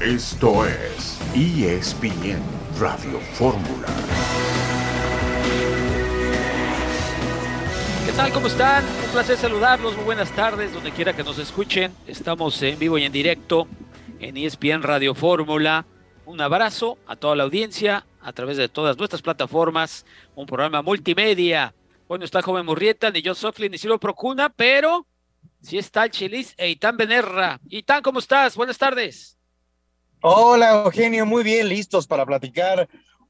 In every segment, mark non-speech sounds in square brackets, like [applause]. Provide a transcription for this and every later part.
Esto es ESPN Radio Fórmula. ¿Qué tal? ¿Cómo están? Un placer saludarlos. Muy buenas tardes, donde quiera que nos escuchen. Estamos en vivo y en directo en ESPN Radio Fórmula. Un abrazo a toda la audiencia a través de todas nuestras plataformas. Un programa multimedia. Bueno, está Joven Murrieta, ni John Soflin, ni Silvio Procuna, pero sí está el Chilis e Itán Benerra. Itán, ¿cómo estás? Buenas tardes. Hola, Eugenio, muy bien, listos para platicar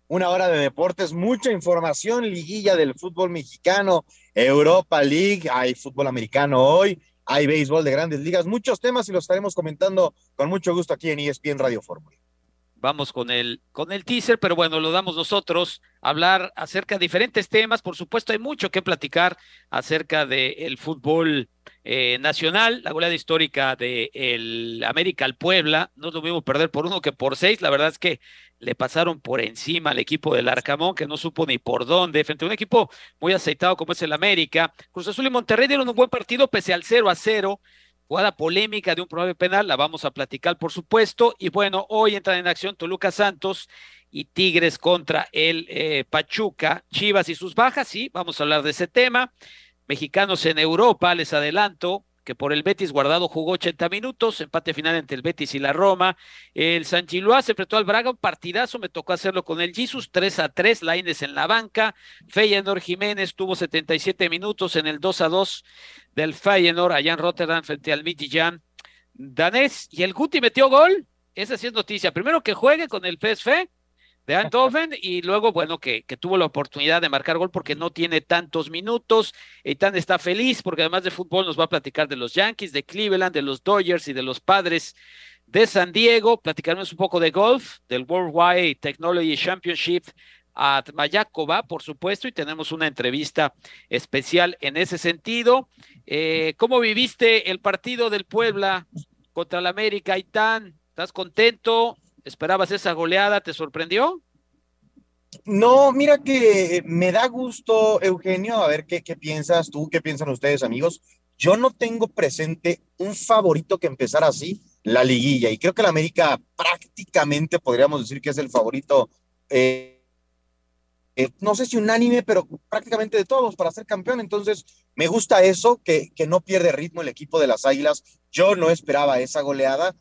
una hora de deportes, mucha información, liguilla del fútbol mexicano, Europa League, hay fútbol americano hoy, hay béisbol de grandes ligas, muchos temas y los estaremos comentando con mucho gusto aquí en ESPN Radio Fórmula. Vamos con el, con el teaser, pero bueno, lo damos nosotros, hablar acerca de diferentes temas. Por supuesto, hay mucho que platicar acerca del fútbol eh, nacional, la goleada histórica de el América al Puebla. No mismo perder por uno que por seis. La verdad es que le pasaron por encima al equipo del Arcamón, que no supo ni por dónde, frente a un equipo muy aceitado como es el América. Cruz Azul y Monterrey dieron un buen partido pese al 0 a 0 jugada polémica de un probable penal, la vamos a platicar por supuesto. Y bueno, hoy entran en acción Toluca Santos y Tigres contra el eh, Pachuca, Chivas y sus bajas, sí, vamos a hablar de ese tema. Mexicanos en Europa, les adelanto, que por el Betis Guardado jugó 80 minutos, empate final entre el Betis y la Roma. El San Giluá se enfrentó al Braga, un partidazo, me tocó hacerlo con el Jesus, 3 a 3, Laines en la banca. Feyenoord Jiménez tuvo 77 minutos en el 2 a 2 del Feyenoord allá en Rotterdam frente al Midtjylland danés. Y el Guti metió gol, esa sí es noticia. Primero que juegue con el PSV de Eindhoven y luego, bueno, que, que, tuvo la oportunidad de marcar gol porque no tiene tantos minutos. Eitan está feliz porque además de fútbol nos va a platicar de los Yankees, de Cleveland, de los Dodgers y de los Padres de San Diego. Platicaremos un poco de golf, del Worldwide Technology Championship a Mayakoba, por supuesto, y tenemos una entrevista especial en ese sentido. Eh, ¿Cómo viviste el partido del Puebla contra el América, Aitán? ¿Estás contento? ¿Esperabas esa goleada? ¿Te sorprendió? No, mira que me da gusto, Eugenio, a ver qué, piensas tú, qué piensan ustedes, amigos. Yo no tengo presente un favorito que empezara así, la liguilla, y creo que la América prácticamente podríamos decir que es el favorito, eh, eh, no sé si unánime, pero prácticamente de todos para ser campeón. Entonces, me gusta eso, que, que no pierde ritmo el equipo de las Águilas. Yo no esperaba esa goleada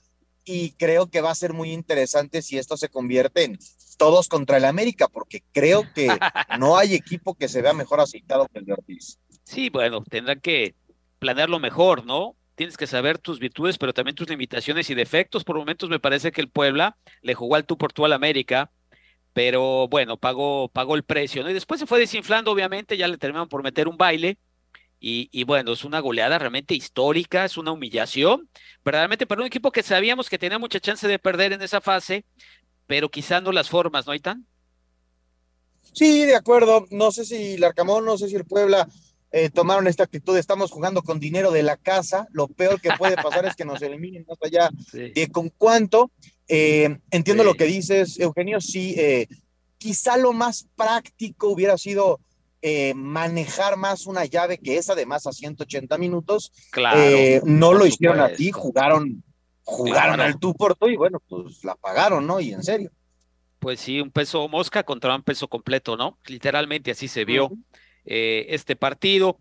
y creo que va a ser muy interesante si esto se convierte en todos contra el América, porque creo que [laughs] no hay equipo que se vea mejor aceitado que el de Ortiz. Sí, bueno, tendrán que planearlo mejor, ¿no? Tienes que saber tus virtudes, pero también tus limitaciones y defectos. Por momentos me parece que el Puebla le jugó al tú por tú al América, pero bueno, pagó, pagó el precio, ¿no? Y después se fue desinflando, obviamente, ya le terminaron por meter un baile y, bueno, es una goleada realmente histórica, es una humillación, verdaderamente para un equipo que sabíamos que tenía mucha chance de perder en esa fase, pero quizá no las formas, ¿no, tan Sí, de acuerdo. No sé si el Arcamón, no sé si el Puebla eh, tomaron esta actitud. Estamos jugando con dinero de la casa. Lo peor que puede pasar es que nos eliminen más allá [laughs] de con cuánto. Eh, entiendo lo que dices, Eugenio. Sí, eh, quizá lo más práctico hubiera sido eh, manejar más una llave que es además a 180 minutos. Claro. Eh, no lo hicieron así, jugaron, jugaron al tú por tú y bueno, pues la pagaron, ¿no? Y en serio. Pues sí, un peso mosca contra un peso completo, ¿no? Literalmente así se vio eh, este partido.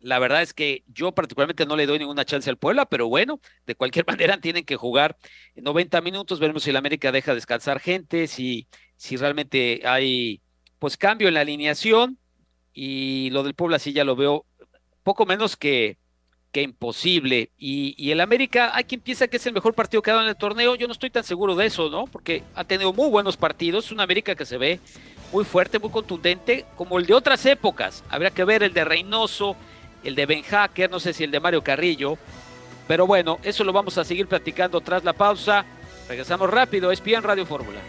La verdad es que yo particularmente no le doy ninguna chance al Puebla, pero bueno, de cualquier [laughs] manera tienen que jugar 90 minutos, veremos si el América deja descansar gente, si, si realmente hay pues cambio en la alineación y lo del Puebla sí ya lo veo poco menos que, que imposible. Y, y, el América, hay quien piensa que es el mejor partido que ha dado en el torneo. Yo no estoy tan seguro de eso, ¿no? Porque ha tenido muy buenos partidos. Es una América que se ve muy fuerte, muy contundente, como el de otras épocas. Habría que ver el de Reynoso, el de Ben Hacker, no sé si el de Mario Carrillo. Pero bueno, eso lo vamos a seguir platicando tras la pausa. Regresamos rápido, es Radio Fórmula.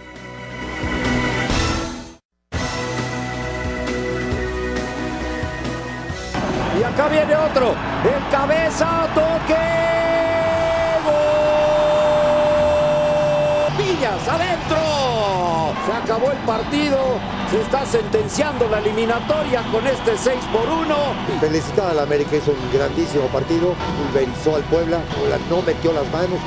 Acá viene otro. El cabeza, toque. ¡Gol! Villas adentro. Se acabó el partido. Se está sentenciando la eliminatoria con este 6 por 1. Felicitada al América, hizo un grandísimo partido. Pulverizó al Puebla no metió las manos.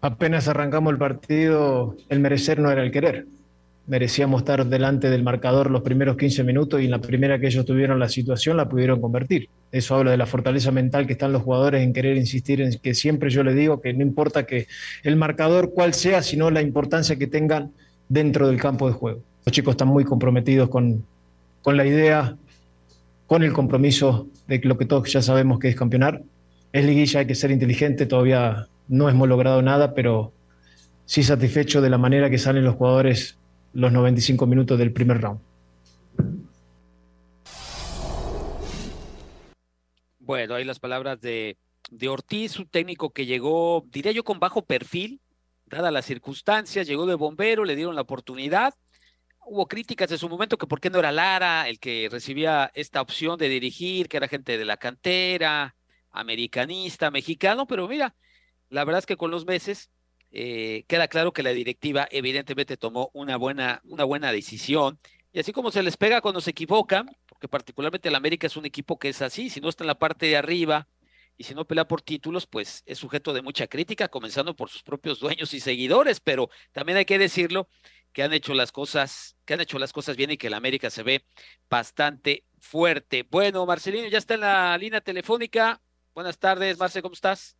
apenas arrancamos el partido, el merecer no era el querer. Merecíamos estar delante del marcador los primeros 15 minutos y en la primera que ellos tuvieron la situación la pudieron convertir. Eso habla de la fortaleza mental que están los jugadores en querer insistir en que siempre yo le digo que no importa que el marcador cuál sea, sino la importancia que tengan dentro del campo de juego. Los chicos están muy comprometidos con, con la idea, con el compromiso de lo que todos ya sabemos que es campeonar. Es liguilla, hay que ser inteligente, todavía no hemos logrado nada, pero sí satisfecho de la manera que salen los jugadores los 95 minutos del primer round. Bueno, ahí las palabras de, de Ortiz, un técnico que llegó, diría yo, con bajo perfil, dadas las circunstancias, llegó de bombero, le dieron la oportunidad. Hubo críticas en su momento que por qué no era Lara el que recibía esta opción de dirigir, que era gente de la cantera, americanista, mexicano, pero mira, la verdad es que con los meses eh, queda claro que la directiva evidentemente tomó una buena, una buena decisión. Y así como se les pega cuando se equivocan, porque particularmente el América es un equipo que es así, si no está en la parte de arriba y si no pelea por títulos, pues es sujeto de mucha crítica, comenzando por sus propios dueños y seguidores, pero también hay que decirlo que han hecho las cosas, que han hecho las cosas bien y que el América se ve bastante fuerte. Bueno, Marcelino ya está en la línea telefónica. Buenas tardes, Marce, ¿cómo estás?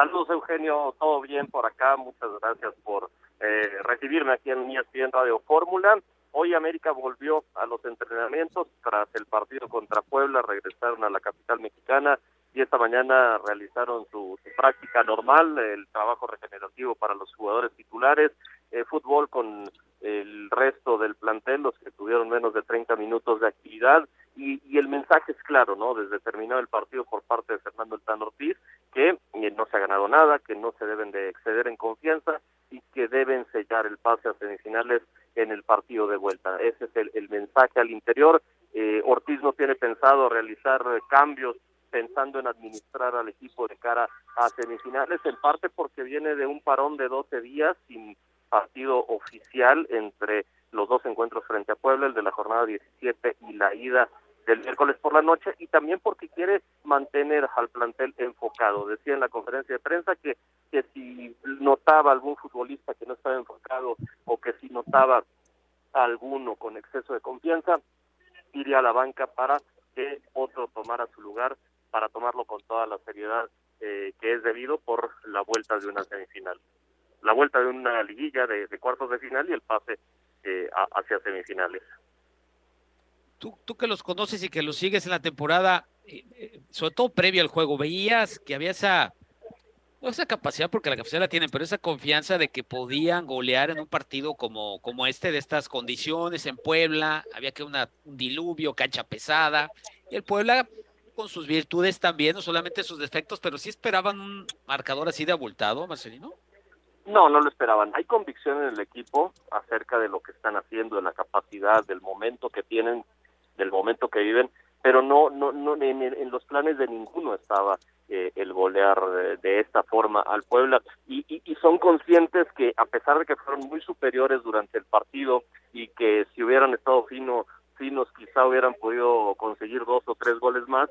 Saludos, Eugenio. Todo bien por acá. Muchas gracias por eh, recibirme aquí en ESPN Radio Fórmula. Hoy América volvió a los entrenamientos tras el partido contra Puebla, regresaron a la capital mexicana y esta mañana realizaron su, práctica normal, el trabajo regenerativo para los jugadores titulares, eh, fútbol con el resto del plantel, los que tuvieron menos de 30 minutos de actividad y, y, el mensaje es claro, ¿no? Desde terminado el partido por parte de Fernando El Tan Ortiz, que eh, no se ha ganado nada, que no se deben de exceder en confianza y que deben sellar el pase a semifinales en el partido de vuelta. Ese es el, el mensaje al interior. Eh, Ortiz no tiene pensado realizar eh, cambios pensando en administrar al equipo de cara a semifinales, en parte porque viene de un parón de 12 días sin partido oficial entre los dos encuentros frente a Puebla, el de la jornada 17 y la ida del miércoles por la noche y también porque quiere mantener al plantel enfocado. Decía en la conferencia de prensa que, que si notaba algún futbolista que no estaba enfocado o que si notaba alguno con exceso de confianza, iría a la banca para que otro tomara su lugar, para tomarlo con toda la seriedad eh, que es debido por la vuelta de una semifinal. La vuelta de una liguilla de, de cuartos de final y el pase eh, hacia semifinales tú, tú que los conoces y que los sigues en la temporada, eh, eh, sobre todo previo al juego, veías que había esa, no esa capacidad, porque la capacidad la tienen, pero esa confianza de que podían golear en un partido como, como este, de estas condiciones en Puebla, había que una, un diluvio, cancha pesada, y el Puebla con sus virtudes también, no solamente sus defectos, pero sí esperaban un marcador así de abultado, Marcelino. No, no lo esperaban. Hay convicción en el equipo acerca de lo que están haciendo, de la capacidad, del momento que tienen del momento que viven, pero no, no, no en, los planes de ninguno estaba eh, el golear de, de, esta forma al Puebla y, y, son conscientes que a pesar de que fueron muy superiores durante el partido y que si hubieran estado fino, finos quizá hubieran podido conseguir dos o tres goles más,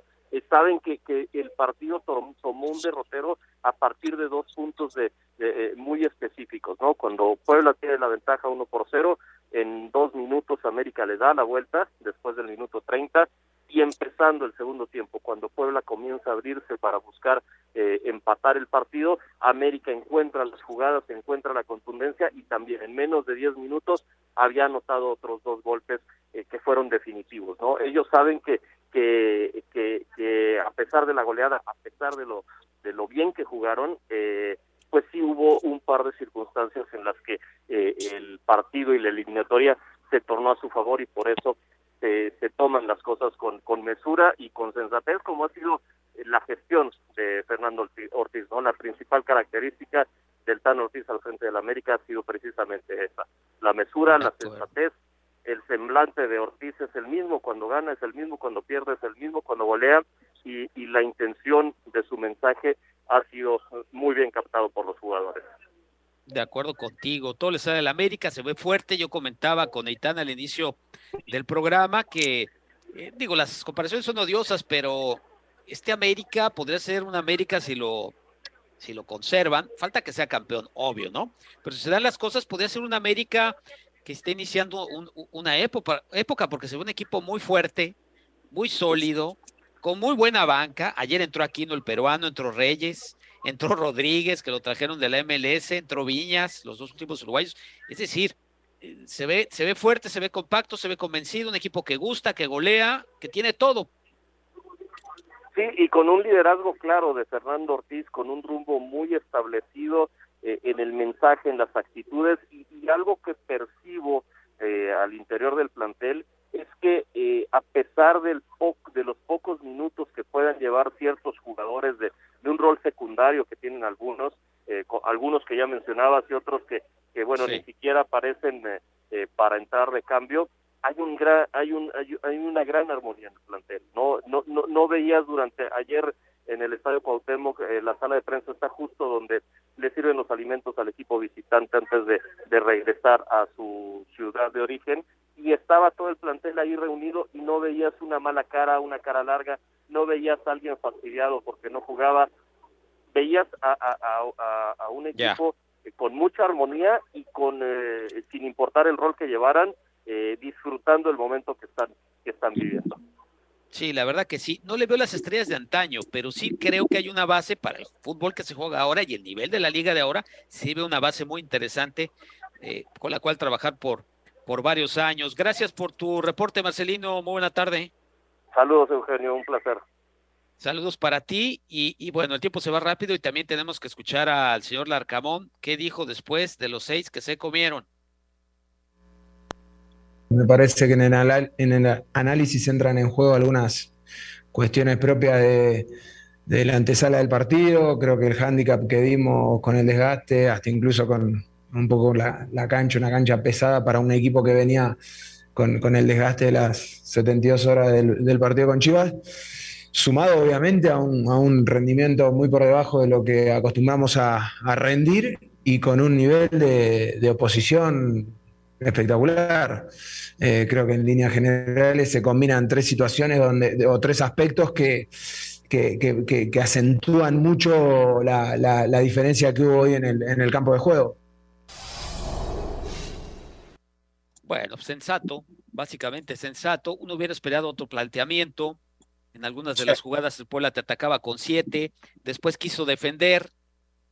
saben que, que el partido tomó un derrotero a partir de dos puntos de, de eh, muy específicos, ¿no? Cuando Puebla tiene la ventaja uno por cero, en dos minutos América le da la vuelta después del minuto 30 y empezando el segundo tiempo, cuando Puebla comienza a abrirse para buscar eh, empatar el partido, América encuentra las jugadas, encuentra la contundencia y también en menos de 10 minutos había anotado otros dos golpes eh, que fueron definitivos, ¿no? Ellos saben que, que, que, a pesar de la goleada, a pesar de lo, de lo bien que jugaron, eh, pues sí hubo un par de circunstancias en las que eh, el partido y la eliminatoria se tornó a su favor y por eso se, se toman las cosas con, con mesura y con sensatez, como ha sido la gestión de Fernando Ortiz, ¿no? La principal característica del Tan Ortiz al frente de la América ha sido precisamente esa, la mesura, la sensatez, el semblante de Ortiz es el mismo cuando gana, es el mismo cuando pierde, es el mismo cuando golea y, y la intención de su mensaje ha sido muy bien captado por los jugadores. De acuerdo contigo, todo le sale al América, se ve fuerte. Yo comentaba con Eitan al inicio del programa que, eh, digo, las comparaciones son odiosas, pero este América podría ser un América si lo si lo conservan, falta que sea campeón, obvio, ¿no? Pero si se dan las cosas, podría ser un América que esté iniciando una época, época, porque se ve un equipo muy fuerte, muy sólido, con muy buena banca. Ayer entró Aquino el peruano, entró Reyes, entró Rodríguez, que lo trajeron de la MLS, entró Viñas, los dos últimos uruguayos. Es decir, eh, se ve, se ve fuerte, se ve compacto, se ve convencido, un equipo que gusta, que golea, que tiene todo. Sí, y con un liderazgo claro de Fernando Ortiz, con un rumbo muy establecido eh, en el mensaje, en las actitudes, y, algo que percibo eh, al interior del plantel es que eh, a pesar del de los pocos minutos que puedan llevar ciertos jugadores de, un rol secundario que tienen algunos, eh, algunos que ya mencionabas y otros que, que bueno, ni siquiera aparecen eh, para entrar de cambio, hay un gran, hay un hay, una gran armonía en el plantel. No no no, no veías durante ayer en el Estadio Cuauhtémoc, la sala de prensa está justo donde le sirven los alimentos al equipo visitante antes de, de regresar a su ciudad de origen. Y estaba todo el plantel ahí reunido y no veías una mala cara, una cara larga, no veías a alguien fastidiado porque no jugaba, veías a, a, a, un equipo con mucha armonía y con eh, sin importar el rol que llevaran, eh, disfrutando el momento que están que están viviendo. Sí, la verdad que sí. No le veo las estrellas de antaño, pero sí creo que hay una base para el fútbol que se juega ahora y el nivel de la liga de ahora. Sí veo una base muy interesante eh, con la cual trabajar por, por varios años. Gracias por tu reporte, Marcelino. Muy buena tarde. Saludos, Eugenio. Un placer. Saludos para ti y, bueno, el tiempo se va rápido y también tenemos que escuchar al señor Larcamón. ¿Qué dijo después de los seis que se comieron? Me parece que en el, análisis entran en juego algunas cuestiones propias de, de la antesala del partido. Creo que el hándicap que dimos con el desgaste, hasta incluso con, un poco la, cancha, una cancha pesada para un equipo que venía con, el desgaste de las 72 horas del, partido con Chivas, sumado obviamente a un, rendimiento muy por debajo de lo que acostumbramos a, rendir y con un nivel de, oposición espectacular. Eh, creo que en líneas generales se combinan tres situaciones donde, o tres aspectos que, que, acentúan mucho la, diferencia que hubo hoy en el campo de juego. Bueno, sensato, básicamente sensato. Uno hubiera esperado otro planteamiento. En algunas de las jugadas el Puebla te atacaba con siete, después quiso defender,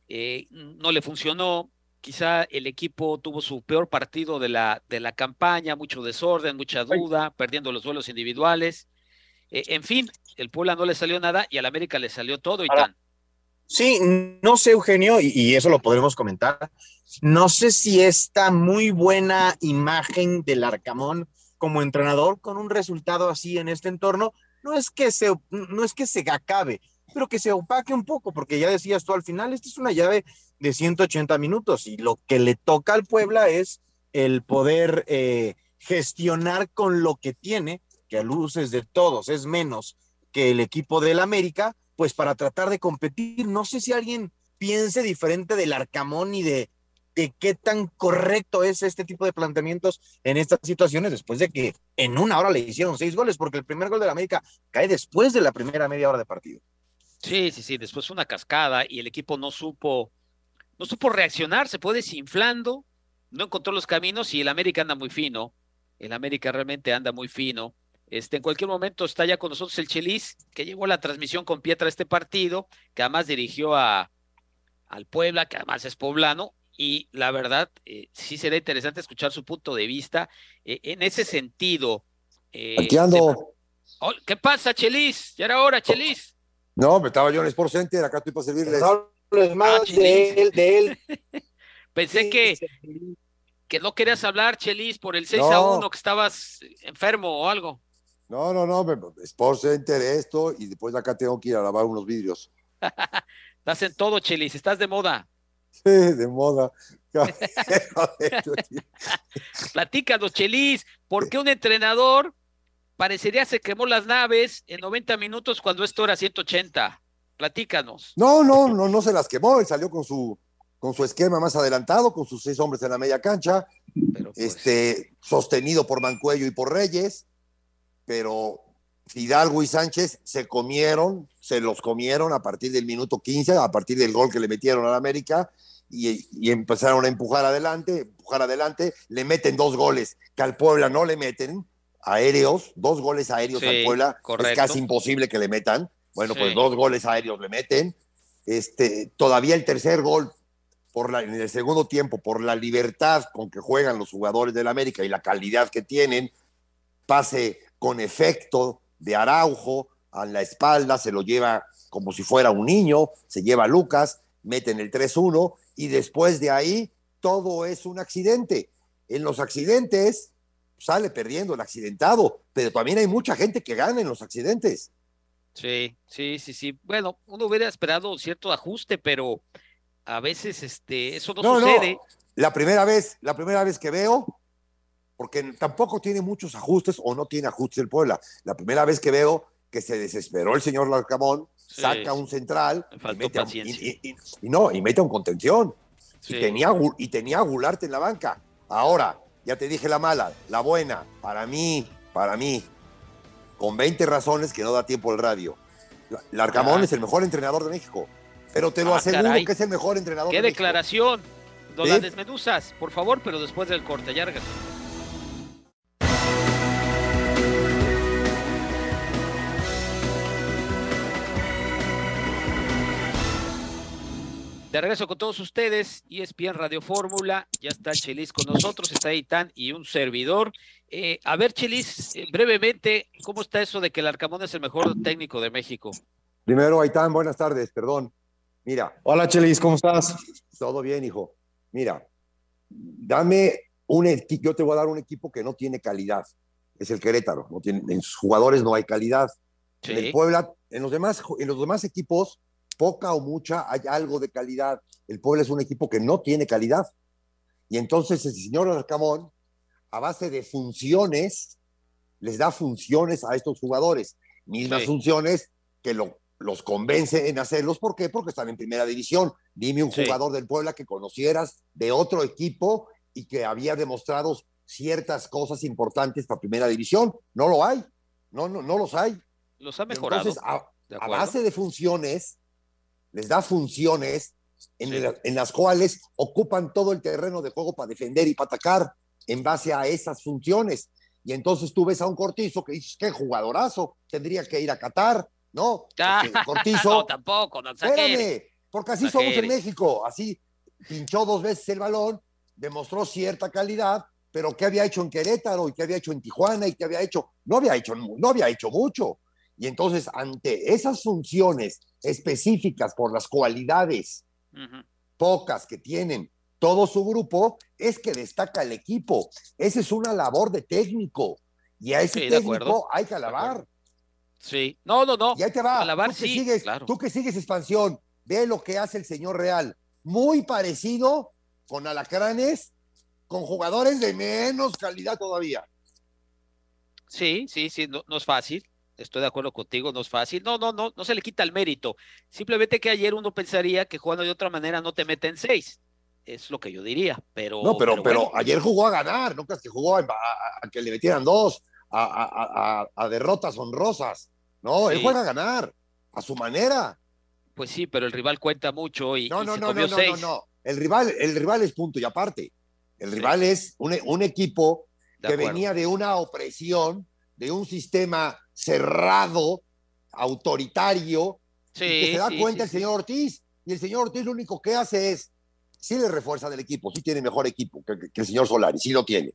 eh, no le funcionó. Quizá el equipo tuvo su peor partido de la, de la campaña, mucho desorden, mucha duda, perdiendo los duelos individuales. Eh, en fin, el Puebla no le salió nada y al América le salió todo y tan. Sí, no sé, Eugenio, y, eso lo podremos comentar. No sé si esta muy buena imagen del Arcamón como entrenador con un resultado así en este entorno, no es que se, no es que se acabe, pero que se opaque un poco, porque ya decías tú al final, esta es una llave de 180 minutos y lo que le toca al Puebla es el poder eh, gestionar con lo que tiene, que a luces de todos es menos que el equipo del América, pues para tratar de competir. No sé si alguien piense diferente del Arcamón y de, qué tan correcto es este tipo de planteamientos en estas situaciones después de que en una hora le hicieron seis goles, porque el primer gol de la América cae después de la primera media hora de partido. Sí, sí, sí, después una cascada y el equipo no supo, no supo reaccionar, se fue desinflando, no encontró los caminos y el América anda muy fino, el América realmente anda muy fino. Este, en cualquier momento está ya con nosotros el Chelis, que llevó la transmisión con Pietra a este partido, que además dirigió a, al Puebla, que además es poblano, y la verdad, eh, sí será interesante escuchar su punto de vista. Eh, en ese sentido. Eh, Aquí ando. Oh, ¿Qué pasa, Chelis? Ya era hora, Chelis. No, me estaba yo en el Sport Center, acá estoy para servirles. No, más ah, de él, de él. [laughs] Pensé que, que no querías hablar, Chelis, por el 6 a 1, que estabas enfermo o algo. No, no, no, Sports Center, esto, y después acá tengo que ir a lavar unos vidrios. [laughs] estás en todo, Chelis, estás de moda. Sí, de moda. [laughs] Platícanos, Chelis, ¿por qué un entrenador parecería se quemó las naves en 90 minutos cuando esto era 180? Platícanos. No, no, no, no se las quemó, él salió con su, con su esquema más adelantado, con sus seis hombres en la media cancha, pues, este, sostenido por Mancuello y por Reyes pero Fidalgo y Sánchez se comieron, se los comieron a partir del minuto 15, a partir del gol que le metieron al América, y, y empezaron a empujar adelante, empujar adelante, le meten dos goles que al Puebla no le meten, aéreos, dos goles aéreos Sí, al Puebla, correcto. es casi imposible que le metan. Bueno, Sí. pues dos goles aéreos le meten. Este, todavía el tercer gol por la, en el segundo tiempo, por la libertad con que juegan los jugadores del América y la calidad que tienen, pase con efecto de Araujo a la espalda, se lo lleva como si fuera un niño, se lleva a Lucas, meten el 3-1 y después de ahí todo es un accidente. En los accidentes sale perdiendo el accidentado, pero también hay mucha gente que gana en los accidentes. Sí, sí, sí, sí. Bueno, uno hubiera esperado cierto ajuste, pero a veces este, eso no, No, no, sucede. La primera vez, la primera vez que veo, porque tampoco tiene muchos ajustes o no tiene ajustes el Puebla. La primera vez que veo que se desesperó el señor Larcamón, Sí, saca un central y, mete a, y- y- y no, y mete a un contención. Sí. Y, tenía, y tenía a Gularte en la banca. Ahora, ya te dije la mala, la buena, para mí, para mí, con 20 razones que no da tiempo el radio. La- Larcamón Ah. es el mejor entrenador de México, pero te lo Ah, aseguro caray. que es el mejor entrenador ¿Qué de México. declaración? No ¿Sí? la desmenuzas, por favor, pero después del corte, De regreso con todos ustedes, E ESPN Radio Fórmula, ya está Chelis con nosotros, está Itán y un servidor. Eh, a ver, Chelis, eh, brevemente, ¿cómo está eso de que el Arcamón es el mejor técnico de México? Primero, Aitán, buenas tardes, perdón. Mira, Hola, Chelis, ¿cómo estás? todo bien, hijo. Mira, dame un equipo, yo te voy a dar un equipo que no tiene calidad. Es el Querétaro, no tiene, en sus jugadores no hay calidad. En el Puebla, en los demás, en los demás equipos, poca o mucha, hay algo de calidad. El Puebla es un equipo que no tiene calidad. Y entonces el señor Arcamón, a base de funciones, les da funciones a estos jugadores. Mismas Sí. funciones que lo- los convence en hacerlos. ¿Por qué? Porque están en primera división. Dime un Sí. jugador del Puebla que conocieras de otro equipo y que había demostrado ciertas cosas importantes para primera división. No lo hay. No, no, no los hay. los ha mejorado. Entonces, a, base de funciones, les da funciones en, Sí. el- en las cuales ocupan todo el terreno de juego para defender y para atacar en base a esas funciones. Y entonces tú ves a un Cortizo que dices, qué jugadorazo, tendría que ir a Qatar, ¿no? [laughs] Porque Cortizo, no, tampoco, no espérame, porque así somos en. México, así pinchó dos veces el balón, demostró cierta calidad, pero ¿qué había hecho en Querétaro y qué había hecho en Tijuana y qué había hecho? No había hecho, no había hecho mucho. Y entonces, ante esas funciones específicas por las cualidades pocas que tienen todo su grupo, es que destaca el equipo. Esa es una labor de técnico. Y a ese Sí, técnico hay que alabar. Sí, no, no, no. Y ahí te va. Alabar, tú, que sí, sigues, claro. tú que sigues expansión, ve lo que hace el señor Real. Muy parecido con alacranes, con jugadores de menos calidad todavía. Sí, sí, sí, no, no es fácil. Estoy de acuerdo contigo, no es fácil. No, no, no, no se le quita el mérito. Simplemente que ayer uno pensaría que jugando de otra manera no te meten seis. Es lo que yo diría, pero. No, pero, pero, bueno, ayer jugó a ganar, no creas que jugó a, a- a que le metieran dos, a, a- derrotas honrosas. No, él juega a ganar, a su manera. Pues sí, pero el rival cuenta mucho y, No, y no, se no, comió no, no, no, seis. no. El rival, el rival es punto y aparte. El Sí. rival es un, un equipo De que acuerdo. venía de una opresión, de un sistema cerrado, autoritario, Sí, y que se da sí, cuenta sí, el señor Ortiz. Y el señor Ortiz lo único que hace es, sí le refuerza del equipo, sí tiene mejor equipo que, que- que el señor Solari, sí lo tiene.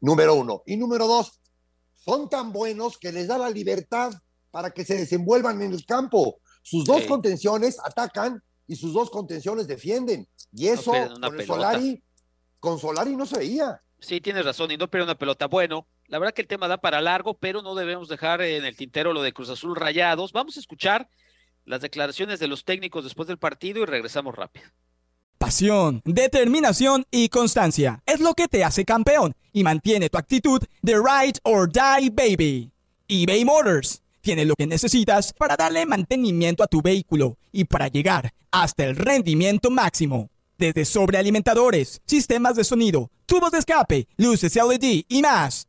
Número uno. Y número dos, son tan buenos que les da la libertad para que se desenvuelvan en el campo. Sus dos contenciones atacan y sus dos contenciones defienden. Y eso una con el. Solari, con Solari no se veía. Sí, tienes razón, y no pierde una pelota. Bueno, la verdad que el tema da para largo, pero no debemos dejar en el tintero lo de Cruz Azul Rayados. Vamos a escuchar las declaraciones de los técnicos después del partido y regresamos rápido. Pasión, determinación y constancia es lo que te hace campeón y mantiene tu actitud de ride or die baby. eBay Motors tiene lo que necesitas para darle mantenimiento a tu vehículo y para llegar hasta el rendimiento máximo. Desde sobrealimentadores, sistemas de sonido, tubos de escape, luces LED y más.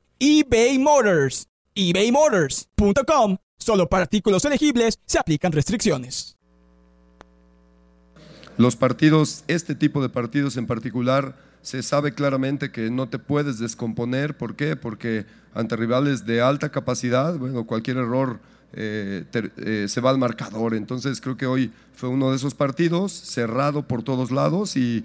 eBay Motors. ebaymotors.com. Solo para artículos elegibles se aplican restricciones. Los partidos, este tipo de partidos en particular, se sabe claramente que no te puedes descomponer. ¿Por qué? Porque ante rivales de alta capacidad, bueno, cualquier error eh, eh, se va al marcador. Entonces creo que hoy fue uno de esos partidos cerrado por todos lados y,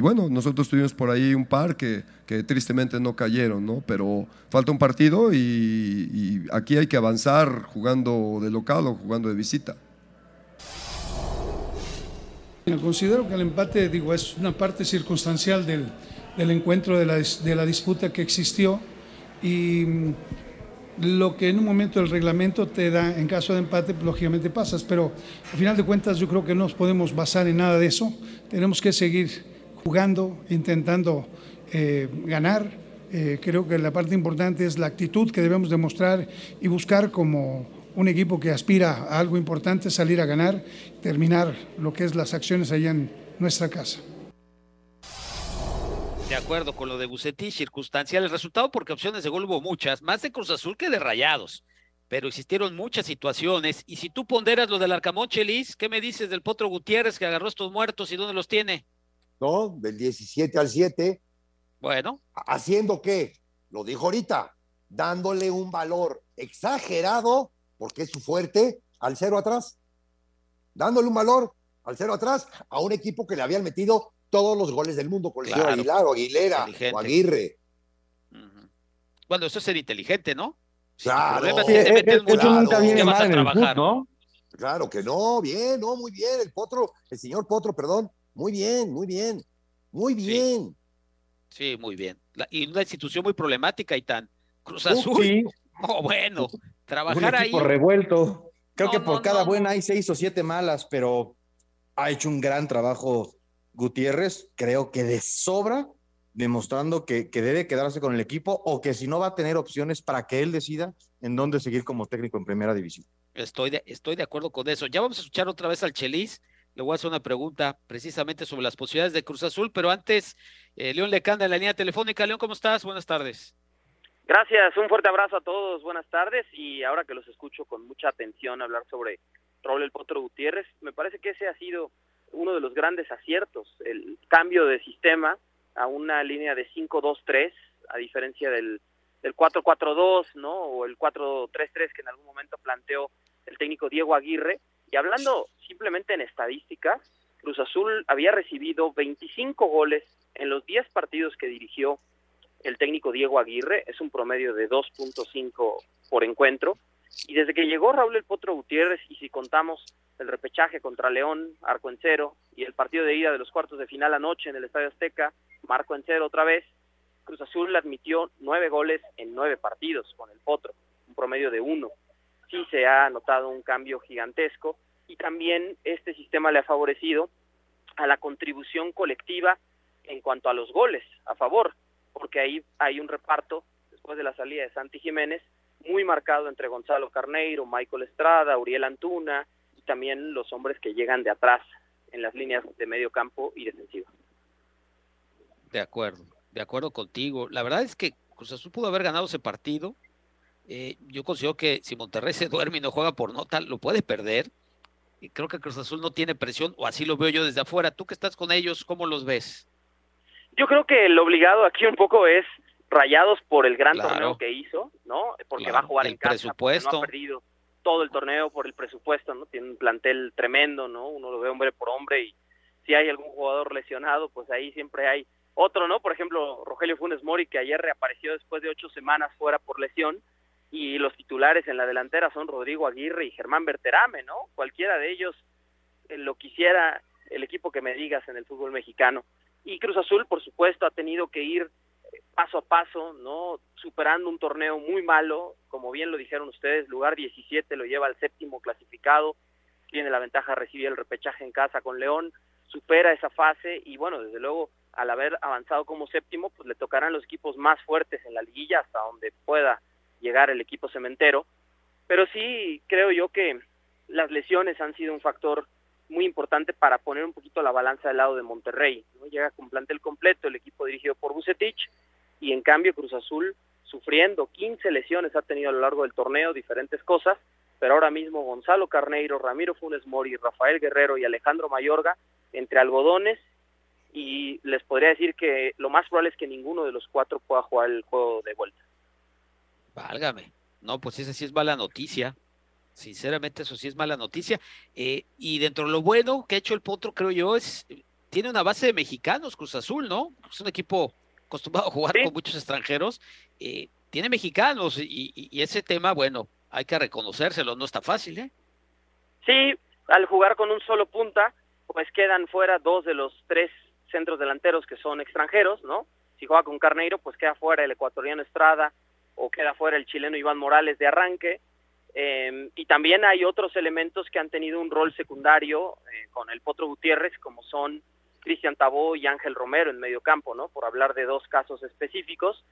bueno, nosotros tuvimos por ahí un par que, que, tristemente no cayeron, ¿no? Pero falta un partido y, y aquí hay que avanzar jugando de local o jugando de visita. Considero que el empate, digo, es una parte circunstancial del, del encuentro, de la, de la, disputa que existió y mm, lo que en un momento el reglamento te da en caso de empate, pues, lógicamente pasas, pero al final de cuentas yo creo que no nos podemos basar en nada de eso, tenemos que seguir jugando, intentando eh, ganar, eh, creo que la parte importante es la actitud que debemos demostrar y buscar como un equipo que aspira a algo importante, salir a ganar, terminar lo que es las acciones allá en nuestra casa. De acuerdo con lo de Bucetich, circunstancial el resultado porque opciones de gol hubo muchas, más de Cruz Azul que de Rayados, pero existieron muchas situaciones. Y si tú ponderas lo del Arcamón Chelis, ¿qué me dices del Potro Gutiérrez que agarró estos muertos y dónde los tiene? No, del 17 al 7. Bueno. ¿Haciendo qué? Lo dijo ahorita, dándole un valor exagerado porque es su fuerte, al cero atrás, dándole un valor al cero atrás a un equipo que le habían metido todos los goles del mundo con el señor Aguilar o Aguilera o Aguirre. Bueno, eso es ser inteligente, ¿no? Claro. Claro que no, bien, no, muy bien. El Potro, el señor Potro, perdón, muy bien, muy bien, muy bien. Sí, muy bien. y una institución muy problemática y tan Cruz Azul. Sí. [laughs] Oh, bueno, trabajar un equipo revuelto. Creo que por cada buena hay seis o siete malas, pero ha hecho un gran trabajo Gutiérrez, creo que de sobra, demostrando que, que, debe quedarse con el equipo o que si no va a tener opciones para que él decida en dónde seguir como técnico en primera división. Estoy de, estoy de acuerdo con eso. Ya vamos a escuchar otra vez al Chelis. Le voy a hacer una pregunta precisamente sobre las posibilidades de Cruz Azul, pero antes, eh, León Lecanda en la línea telefónica. León, ¿cómo estás? Buenas tardes. Gracias, un fuerte abrazo a todos, buenas tardes y ahora que los escucho con mucha atención hablar sobre Raúl El Potro Gutiérrez, me parece que ese ha sido uno de los grandes aciertos, el cambio de sistema a una línea de 5-2-3, a diferencia del, del 4-4-2, ¿no? O el 4-3-3 que en algún momento planteó el técnico Diego Aguirre. Y hablando simplemente en estadísticas, Cruz Azul había recibido 25 goles en los 10 partidos que dirigió el técnico Diego Aguirre, es un promedio de 2.5 por encuentro. Y desde que llegó Raúl El Potro Gutiérrez, y si contamos el repechaje contra León, arco en cero, y el partido de ida de los cuartos de final anoche en el Estadio Azteca, marco en cero otra vez, Cruz Azul admitió nueve goles en nueve partidos con el Potro, un promedio de uno. Sí se ha notado un cambio gigantesco y también este sistema le ha favorecido a la contribución colectiva en cuanto a los goles a favor porque ahí hay un reparto, después de la salida de Santi Jiménez, muy marcado entre Gonzalo Carneiro, Michael Estrada, Uriel Antuna y también los hombres que llegan de atrás en las líneas de medio campo y defensiva. De acuerdo, de acuerdo contigo. La verdad es que Cruz Azul pudo haber ganado ese partido. Eh, yo considero que si Monterrey se duerme y no juega por nota, lo puede perder. Y creo que Cruz Azul no tiene presión, o así lo veo yo desde afuera. Tú que estás con ellos, ¿cómo los ves? Yo creo que el obligado aquí un poco es Rayados por el gran torneo que hizo, ¿no? Porque va a jugar en casa, presupuesto. no ha perdido todo el torneo por el presupuesto, ¿no? Tiene un plantel tremendo, ¿no? Uno lo ve hombre por hombre y si hay algún jugador lesionado, pues ahí siempre hay otro, ¿no? Por ejemplo, Rogelio Funes Mori, que ayer reapareció después de ocho semanas fuera por lesión, y los titulares en la delantera son Rodrigo Aguirre y Germán Berterame, ¿no? Cualquiera de ellos eh, lo quisiera el equipo que me digas en el fútbol mexicano. Y Cruz Azul, por supuesto, ha tenido que ir paso a paso, ¿no? Superando un torneo muy malo, como bien lo dijeron ustedes, lugar 17 lo lleva al séptimo clasificado, tiene la ventaja de recibir el repechaje en casa con León, supera esa fase y bueno, desde luego al haber avanzado como séptimo, pues le tocarán los equipos más fuertes en la liguilla hasta donde pueda llegar el equipo cementero. Pero sí creo yo que las lesiones han sido un factor muy importante para poner un poquito la balanza del lado de Monterrey. ¿no? Llega con plantel completo el equipo dirigido por Bucetich y en cambio Cruz Azul sufriendo 15 lesiones ha tenido a lo largo del torneo, diferentes cosas, pero ahora mismo Gonzalo Carneiro, Ramiro Funes Mori, Rafael Guerrero y Alejandro Mayorga entre algodones y les podría decir que lo más probable es que ninguno de los cuatro pueda jugar el juego de vuelta. Válgame. No, pues esa sí es mala noticia. Sinceramente, eso sí es mala noticia. Eh, y dentro de lo bueno que ha hecho el Potro, creo yo, es tiene una base de mexicanos, Cruz Azul, ¿no? Es un equipo acostumbrado a jugar con muchos extranjeros. Eh, tiene mexicanos y, y, ese tema, bueno, hay que reconocérselo, no está fácil, ¿eh? Sí, al jugar con un solo punta, pues quedan fuera dos de los tres centros delanteros que son extranjeros, ¿no? Si juega con Carneiro, pues queda fuera el ecuatoriano Estrada o queda fuera el chileno Iván Morales de arranque. Eh, y también hay otros elementos que han tenido un rol secundario eh, con el Potro Gutiérrez, como son Cristian Tabó y Ángel Romero en medio campo, ¿no? Por hablar de dos casos específicos.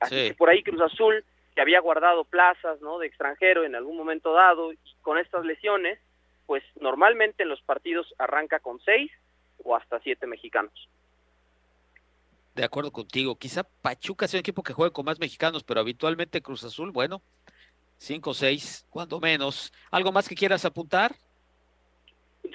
Así que por ahí Cruz Azul, que había guardado plazas, ¿no? De extranjero en algún momento dado, y con estas lesiones, pues normalmente en los partidos arranca con seis o hasta siete mexicanos. De acuerdo contigo. Quizá Pachuca sea un equipo que juegue con más mexicanos, pero habitualmente Cruz Azul, bueno, cinco o seis, cuando menos. ¿Algo más que quieras apuntar?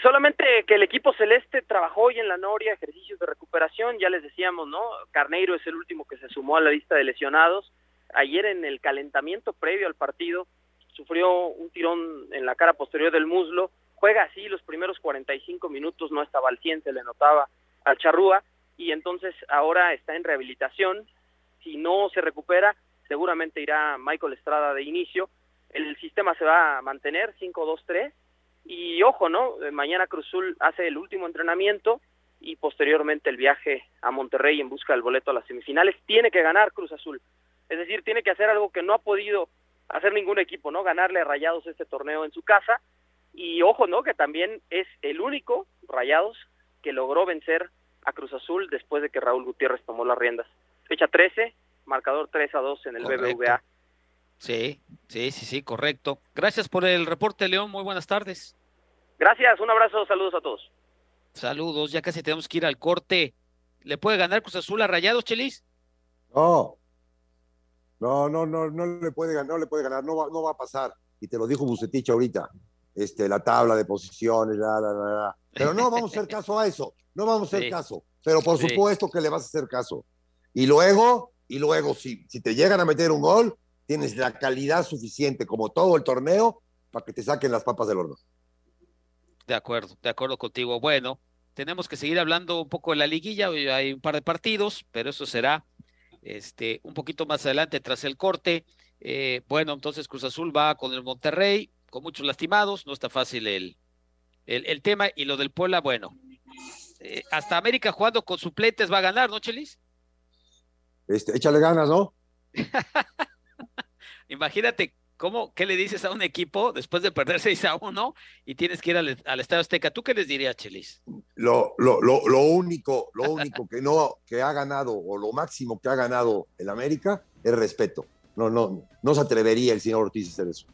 Solamente que el equipo celeste trabajó hoy en la Noria, ejercicios de recuperación, ya les decíamos, ¿no? Carneiro es el último que se sumó a la lista de lesionados. Ayer en el calentamiento previo al partido sufrió un tirón en la cara posterior del muslo, juega así los primeros 45 minutos, no estaba al 100, se le notaba al charrúa, y entonces ahora está en rehabilitación, si no se recupera, seguramente irá Michael Estrada de inicio, el sistema se va a mantener 5-2-3, y ojo, ¿no? Mañana Cruzul hace el último entrenamiento y posteriormente el viaje a Monterrey en busca del boleto a las semifinales. Tiene que ganar Cruz Azul. Es decir, tiene que hacer algo que no ha podido hacer ningún equipo, ¿no? Ganarle a Rayados este torneo en su casa y ojo, ¿no? Que también es el único Rayados que logró vencer a Cruz Azul después de que Raúl Gutiérrez tomó las riendas. Fecha 13, marcador 3 a 2 en el BBVA. Sí, sí, sí, sí, correcto. Gracias por el reporte, León. Muy buenas tardes. Gracias, un abrazo, saludos a todos. Saludos, ya casi tenemos que ir al corte. ¿Le puede ganar Cruz Azul a Rayados, Chelis? No. No, no, no, no le puede ganar, no le puede ganar, no va, no va a pasar. Y te lo dijo Bucetich ahorita este, la tabla de posiciones, la, la, la, pero no vamos a hacer caso a eso, no vamos a hacer caso, pero por supuesto que le vas a hacer caso. Y luego, y luego, si, si te llegan a meter un gol, tienes la calidad suficiente, como todo el torneo, para que te saquen las papas del horno. De acuerdo, de acuerdo contigo. Bueno, tenemos que seguir hablando un poco de la liguilla, hay un par de partidos, pero eso será este, un poquito más adelante tras el corte. Eh, bueno, entonces Cruz Azul va con el Monterrey, con muchos lastimados, no está fácil el, el, tema. Y lo del Puebla, bueno, eh, hasta América jugando con suplentes va a ganar, ¿no, Chelis? Este, échale ganas, ¿no? [laughs] Imagínate cómo, qué le dices a un equipo después de perder 6 a 1 y tienes que ir al, al Estadio Azteca. ¿Tú qué les dirías, Chelis? Lo, lo, lo, lo único, lo único que no que ha ganado, o lo máximo que ha ganado el América, es respeto. No, no, no se atrevería el señor Ortiz a hacer eso.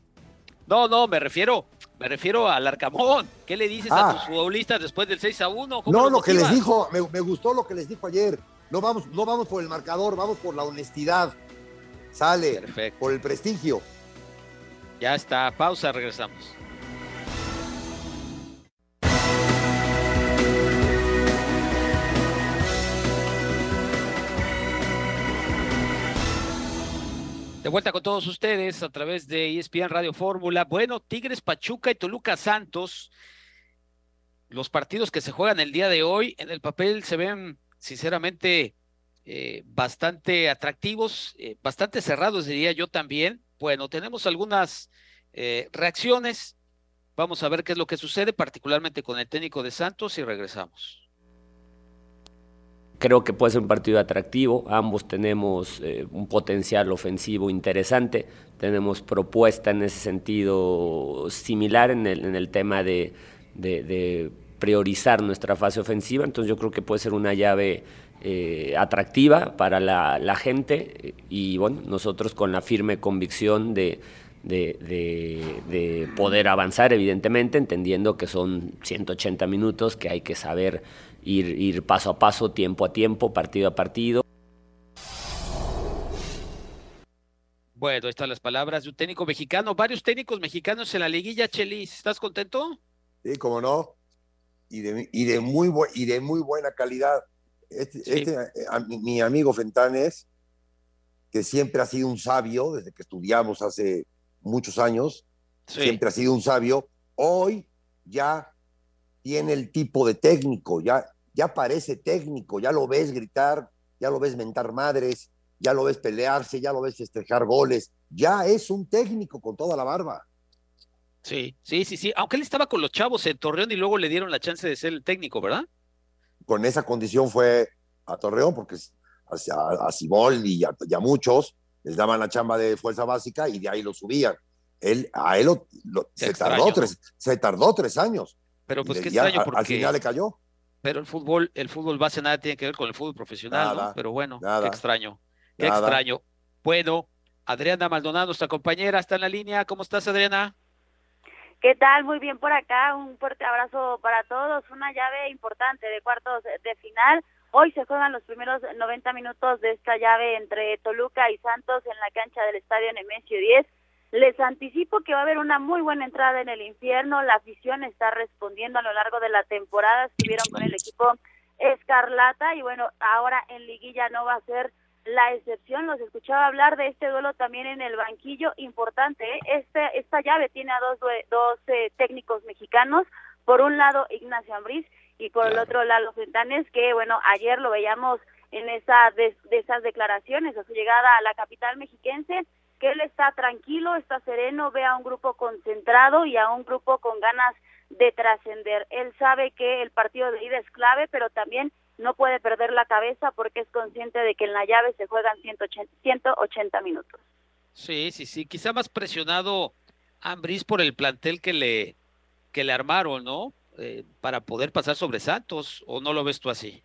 No, no, me refiero, me refiero al Arcamón. ¿Qué le dices a ah. tus futbolistas después del 6 a 1? No, lo que les dijo, me, me, gustó lo que les dijo ayer. No vamos, no vamos por el marcador, vamos por la honestidad. Sale por el prestigio. Ya está, pausa, regresamos. De vuelta con todos ustedes a través de ESPN Radio Fórmula. Bueno, Tigres, Pachuca y Toluca Santos. Los partidos que se juegan el día de hoy en el papel se ven sinceramente eh, bastante atractivos, eh, bastante cerrados diría yo también. Bueno, tenemos algunas eh, reacciones. Vamos a ver qué es lo que sucede, particularmente con el técnico de Santos y regresamos. Creo que puede ser un partido atractivo. Ambos tenemos eh, un potencial ofensivo interesante. Tenemos propuesta en ese sentido similar en el, en el tema de, priorizar nuestra fase ofensiva. Entonces yo creo que puede ser una llave eh, atractiva para la, gente y bueno, nosotros con la firme convicción de, poder avanzar, evidentemente, entendiendo que son 180 minutos, que hay que saber ir, ir paso a paso, tiempo a tiempo, partido a partido. Bueno, están las palabras de un técnico mexicano, varios técnicos mexicanos en la liguilla, Chelis. ¿Estás contento? Sí, cómo no. Y de, y de, muy, y de muy buena calidad. Este, este mi amigo Fentanes, que siempre ha sido un sabio, desde que estudiamos hace muchos años, siempre ha sido un sabio, hoy ya tiene el tipo de técnico, ya, ya parece técnico, ya lo ves gritar, ya lo ves mentar madres, ya lo ves pelearse, ya lo ves festejar goles, ya es un técnico con toda la barba. Sí, sí, sí, sí, aunque él estaba con los chavos en Torreón y luego le dieron la chance de ser el técnico, ¿verdad? Con esa condición fue a Torreón, porque a, a Ciboldi y a muchos les daban la chamba de fuerza básica y de ahí lo subían. Él, a él se, tardó tres, se tardó tres años. Pero pues qué extraño porque... Al final le cayó. Pero el fútbol, el fútbol base nada tiene que ver con el fútbol profesional, ¿no? Pero bueno, qué extraño. Qué extraño. Bueno, Adriana Maldonado, nuestra compañera, está en la línea. ¿Cómo estás, Adriana? ¿Qué tal? Muy bien por acá. Un fuerte abrazo para todos. Una llave importante de cuartos de final. Hoy se juegan los primeros 90 minutos de esta llave entre Toluca y Santos en la cancha del Estadio Nemesio 10. Les anticipo que va a haber una muy buena entrada en el infierno. La afición está respondiendo a lo largo de la temporada. Estuvieron con el equipo Escarlata y bueno, ahora en liguilla no va a ser la excepción. Los escuchaba hablar de este duelo también en el banquillo. Importante, ¿eh? este, esta llave tiene a dos, dos eh, técnicos mexicanos. Por un lado, Ignacio Ambriz y por el otro Lalo Fentanes, que bueno, ayer lo veíamos en esa de, esas declaraciones a su llegada a la capital mexiquense, que él está tranquilo, está sereno, ve a un grupo concentrado y a un grupo con ganas de trascender. Él sabe que el partido de ida es clave, pero también no puede perder la cabeza porque es consciente de que en la llave se juegan 180, 180 minutos. Sí, sí, sí, quizá más presionado Ambris por el plantel que le que le armaron, ¿no? Eh, para poder pasar sobre Santos o no lo ves tú así?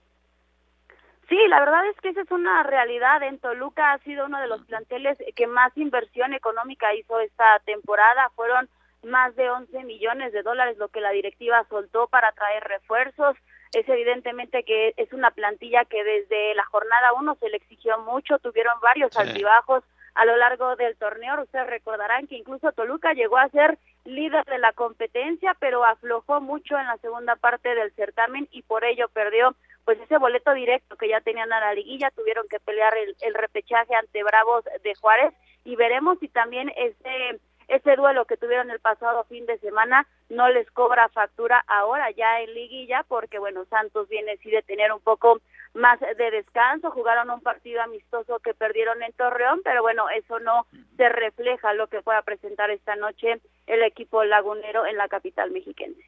Sí, la verdad es que esa es una realidad. En Toluca ha sido uno de los planteles que más inversión económica hizo esta temporada. Fueron más de 11 millones de dólares lo que la directiva soltó para traer refuerzos. Es evidentemente que es una plantilla que desde la jornada 1 se le exigió mucho, tuvieron varios altibajos a lo largo del torneo. Ustedes recordarán que incluso Toluca llegó a ser líder de la competencia, pero aflojó mucho en la segunda parte del certamen y por ello perdió pues ese boleto directo que ya tenían a la liguilla, tuvieron que pelear el, repechaje ante Bravos de Juárez y veremos si también ese ese duelo que tuvieron el pasado fin de semana no les cobra factura ahora ya en liguilla porque bueno Santos viene sí de tener un poco más de descanso, jugaron un partido amistoso que perdieron en Torreón, pero bueno, eso no se refleja lo que pueda presentar esta noche el equipo lagunero en la capital mexiquense.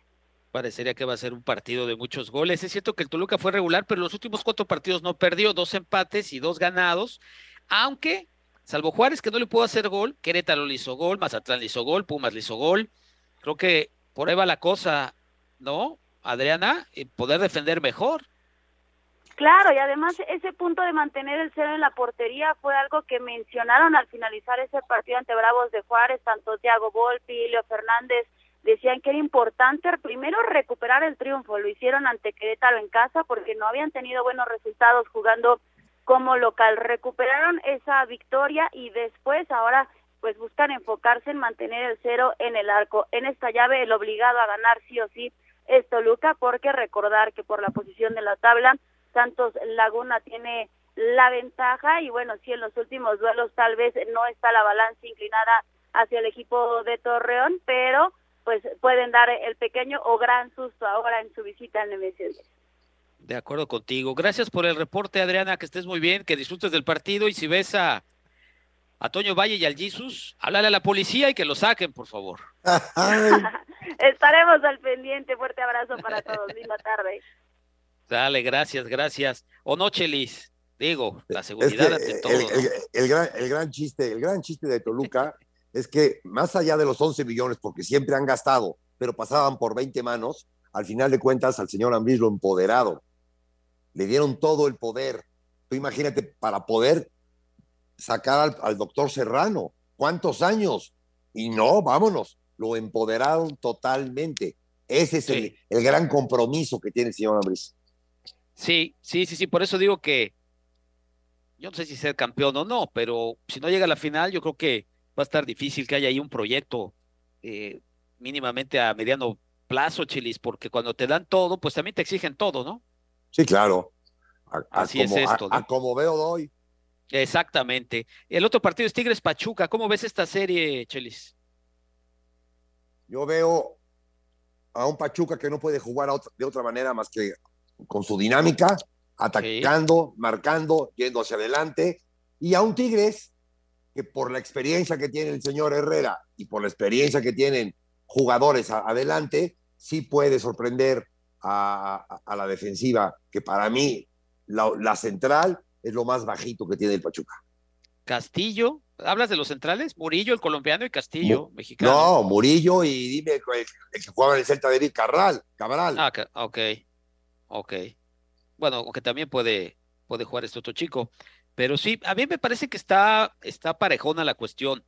Parecería que va a ser un partido de muchos goles. Es cierto que el Toluca fue regular, pero los últimos cuatro partidos no perdió, dos empates y dos ganados, aunque, salvo Juárez que no le pudo hacer gol, Querétaro le hizo gol, Mazatlán le hizo gol, Pumas le hizo gol. Creo que por ahí va la cosa, ¿no? Adriana, poder defender mejor. Claro, y además ese punto de mantener el cero en la portería fue algo que mencionaron al finalizar ese partido ante Bravos de Juárez, tanto Thiago Volpi, Leo Fernández, decían que era importante primero recuperar el triunfo, lo hicieron ante Querétaro en casa porque no habían tenido buenos resultados jugando como local, recuperaron esa victoria y después ahora pues buscan enfocarse en mantener el cero en el arco. En esta llave el obligado a ganar sí o sí es Toluca porque recordar que por la posición de la tabla Santos Laguna tiene la ventaja y bueno, si en los últimos duelos tal vez no está la balanza inclinada hacia el equipo de Torreón, pero pues pueden dar el pequeño o gran susto ahora en su visita al Nemesio De acuerdo contigo. Gracias por el reporte, Adriana, que estés muy bien, que disfrutes del partido y si ves a, a Toño Valle y al Jesus, háblale a la policía y que lo saquen, por favor. [laughs] Estaremos al pendiente. Fuerte abrazo para todos. Linda tarde. Dale, gracias, gracias. O no, Chelis, digo, la seguridad ante todo. El, gran, el gran chiste, el gran chiste de Toluca es que más allá de los 11 millones, porque siempre han gastado, pero pasaban por 20 manos, al final de cuentas al señor Ambriz lo empoderado. Le dieron todo el poder. Tú imagínate, para poder sacar al, doctor Serrano, ¿cuántos años? Y no, vámonos, lo empoderaron totalmente. Ese es el, el, gran compromiso que tiene el señor Ambriz. Sí, sí, sí, sí, por eso digo que yo no sé si ser campeón o no, pero si no llega a la final, yo creo que va a estar difícil que haya ahí un proyecto eh, mínimamente a mediano plazo, Chilis, porque cuando te dan todo, pues también te exigen todo, ¿no? Sí, claro. Así es esto. A, como veo doy. Exactamente. El otro partido es Tigres Pachuca. ¿Cómo ves esta serie, Chelis? Yo veo a un Pachuca que no puede jugar de otra manera más que con su dinámica, atacando, marcando, yendo hacia adelante, y a un Tigres que por la experiencia que tiene el señor Herrera y por la experiencia que tienen jugadores adelante, sí puede sorprender a, la defensiva, que para mí la, central es lo más bajito que tiene el Pachuca. Castillo, ¿hablas de los centrales? Murillo, el colombiano y Castillo, mexicano. No, Murillo y dime el, que jugaba en el Celta de Carral, Cabral. Ah, ok, ok. Bueno, aunque también puede, puede jugar este otro chico. Pero sí, a mí me parece que está, está parejona la cuestión.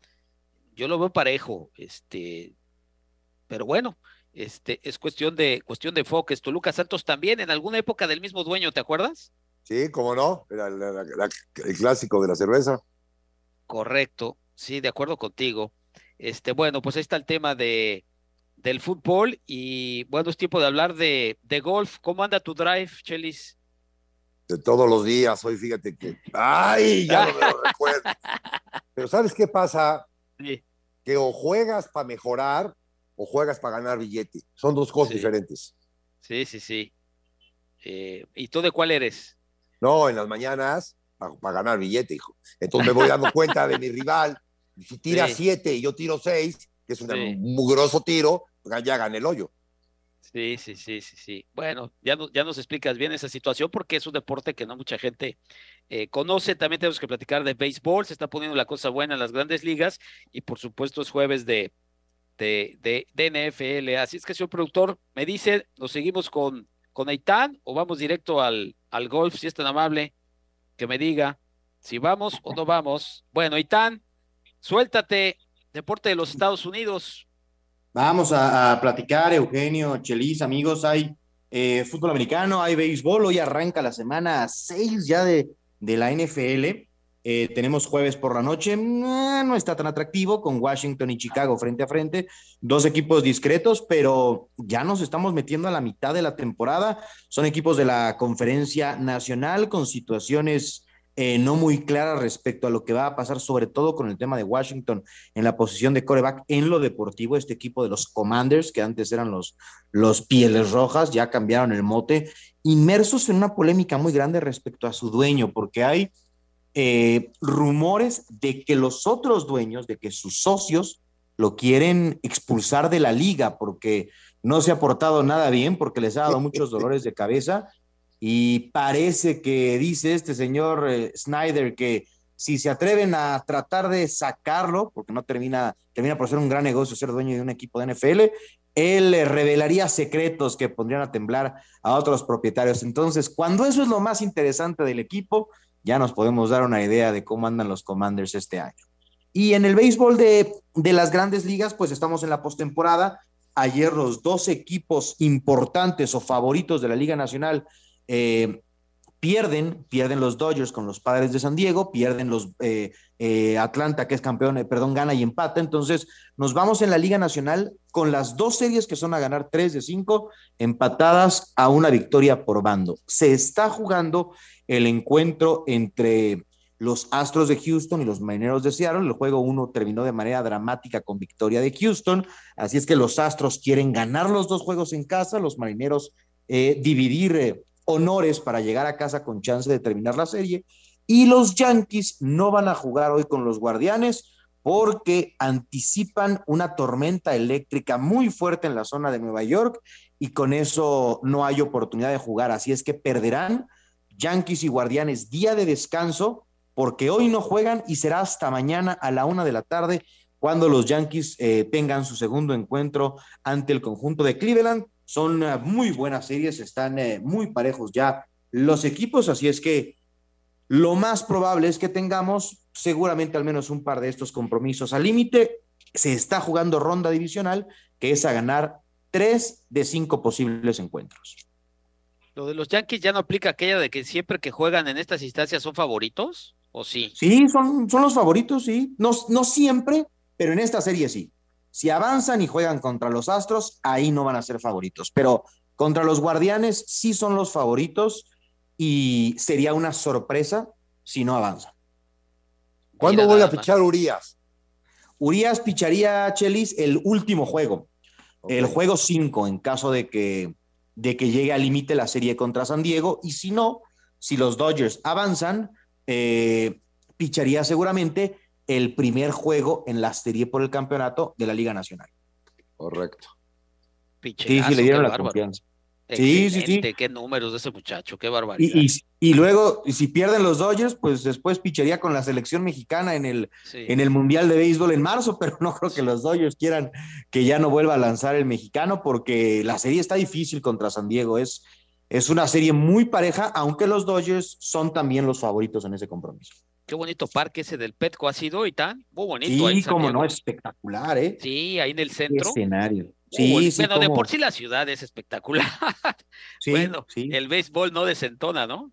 Yo lo veo parejo, este, pero bueno, este, es cuestión de, cuestión de enfoques. Toluca Santos también, en alguna época del mismo dueño, ¿te acuerdas? Sí, cómo no, era el clásico de la cerveza. Correcto, sí, de acuerdo contigo. Este, bueno, pues ahí está el tema de del fútbol y bueno, es tiempo de hablar de, de golf. ¿Cómo anda tu drive, Chelis? De todos los días. Hoy fíjate que, ay, ya no me lo [laughs] recuerdo. Pero ¿sabes qué pasa? Que o juegas para mejorar o juegas para ganar billete. Son dos cosas diferentes. Sí, sí, sí. Eh, ¿Y tú de cuál eres? No, en las mañanas para ganar billete, hijo. Entonces me voy dando cuenta de mi rival. Si tira siete y yo tiro seis, que es un mugroso tiro, ya gané el hoyo. Sí, sí, sí, sí, sí. Bueno, ya, ya nos explicas bien esa situación porque es un deporte que no mucha gente eh, conoce. También tenemos que platicar de béisbol. Se está poniendo la cosa buena en las grandes ligas y por supuesto es jueves de, de, de, NFL. Así es que, señor productor, me dice, ¿nos seguimos con, con Aitán o vamos directo al, al golf? Si es tan amable, que me diga si vamos o no vamos. Bueno, Aitán, suéltate, deporte de los Estados Unidos. Vamos a, platicar, Eugenio, Chelis, amigos, hay eh, fútbol americano, hay béisbol, hoy arranca la semana 6 ya de, la NFL. Eh, tenemos jueves por la noche, mm, no está tan atractivo con Washington y Chicago frente a frente, dos equipos discretos, pero ya nos estamos metiendo a la mitad de la temporada. Son equipos de la conferencia nacional con situaciones eh, no muy clara respecto a lo que va a pasar, sobre todo con el tema de Washington en la posición de coreback en lo deportivo. Este equipo de los Commanders, que antes eran los, los Pieles Rojas, ya cambiaron el mote, inmersos en una polémica muy grande respecto a su dueño, porque hay eh, rumores de que los otros dueños, de que sus socios lo quieren expulsar de la liga porque no se ha portado nada bien, porque les ha dado muchos dolores de cabeza y parece que dice este señor eh, Snyder que si se atreven a tratar de sacarlo, porque no termina, termina por ser un gran negocio ser dueño de un equipo de NFL, él le revelaría secretos que pondrían a temblar a otros propietarios. Entonces, cuando eso es lo más interesante del equipo, ya nos podemos dar una idea de cómo andan los Commanders este año. Y en el béisbol de, de las grandes ligas, pues estamos en la postemporada. Ayer los dos equipos importantes o favoritos de la Liga Nacional eh, pierden, pierden los Dodgers con los padres de San Diego, pierden los eh, eh, Atlanta, que es campeón, perdón, gana y empata. Entonces, nos vamos en la Liga Nacional con las dos series que son a ganar tres de cinco, empatadas a una victoria por bando. Se está jugando el encuentro entre los Astros de Houston y los Marineros de Seattle. El juego uno terminó de manera dramática con victoria de Houston. Así es que los Astros quieren ganar los dos juegos en casa, los Marineros dividir honores para llegar a casa con chance de terminar la serie. Y los Yankees no van a jugar hoy con los Guardianes porque anticipan una tormenta eléctrica muy fuerte en la zona de Nueva York y con eso no hay oportunidad de jugar. Así es que perderán Yankees y Guardianes día de descanso porque hoy no juegan y será hasta mañana a la una de la tarde cuando los Yankees eh, tengan su segundo encuentro ante el conjunto de Cleveland. Son uh, muy buenas series, están uh, muy parejos ya los equipos, así es que lo más probable es que tengamos seguramente al menos un par de estos compromisos al límite. Se está jugando ronda divisional, que es a ganar tres de cinco posibles encuentros. ¿Lo de los Yankees ya no aplica aquella de que siempre que juegan en estas instancias son favoritos? ¿O sí? Sí, son, son los favoritos, sí. No, no siempre, pero en esta serie sí. Si avanzan y juegan contra los Astros, ahí no van a ser favoritos. Pero contra los Guardianes sí son los favoritos y sería una sorpresa si no avanzan. ¿Cuándo vuelve a pichar Urias? Urias picharía Chelis el último juego, el juego 5, en caso de que, de que llegue al límite la serie contra San Diego. Y si no, si los Dodgers avanzan, eh, picharía seguramente el primer juego en la serie por el campeonato de la Liga Nacional. Correcto. sí, sí, le dieron la confianza. Sí, sí, sí. Qué números de ese muchacho, qué barbaridad. Y, y, luego, si pierden los Dodgers, pues después picharía con la selección mexicana en el, en el Mundial de Béisbol en marzo, pero no creo que los Dodgers quieran que ya no vuelva a lanzar el mexicano porque la serie está difícil contra San Diego. Es, es una serie muy pareja, aunque los Dodgers son también los favoritos en ese compromiso. Qué bonito parque ese del Petco ha sido y tan, muy bonito. Sí, como no, espectacular, ¿eh? Sí, ahí en el centro. Qué escenario. Sí, bueno, de por sí la ciudad es espectacular. [laughs] Sí, bueno, el béisbol no desentona, ¿no?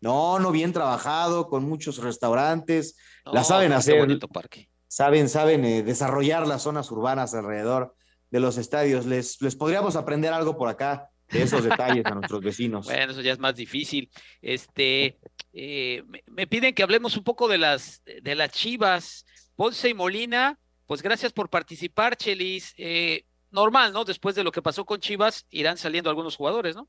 No, no, bien trabajado, con muchos restaurantes. la saben hacer. bonito parque. Saben, saben eh, desarrollar las zonas urbanas alrededor de los estadios. Les, les podríamos aprender algo por acá de esos detalles a nuestros [laughs] vecinos. Bueno, eso ya es más difícil. Este, eh, me, me, piden que hablemos un poco de las, de las Chivas. Ponce y Molina, pues gracias por participar, Chelis. Eh, normal, ¿no? Después de lo que pasó con Chivas, irán saliendo algunos jugadores, ¿no?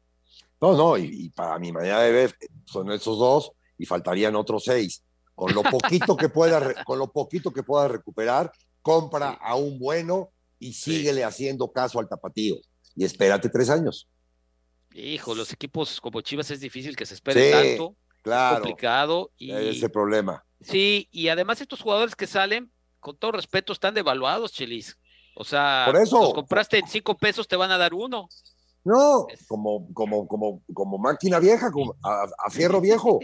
No, no, y, para mi manera de ver, son esos dos y faltarían otros seis. Con lo poquito que pueda, con lo poquito que pueda recuperar, compra a un bueno y síguele haciendo caso al tapatío. Y espérate tres años. Hijo, los equipos como Chivas es difícil que se espere tanto. Claro. Es complicado. Y, ese problema. Sí, y además estos jugadores que salen, con todo respeto, están devaluados, Chelis. O sea, Por eso, los compraste en cinco pesos, te van a dar uno. No, como, como, como, como máquina vieja, como a, fierro viejo.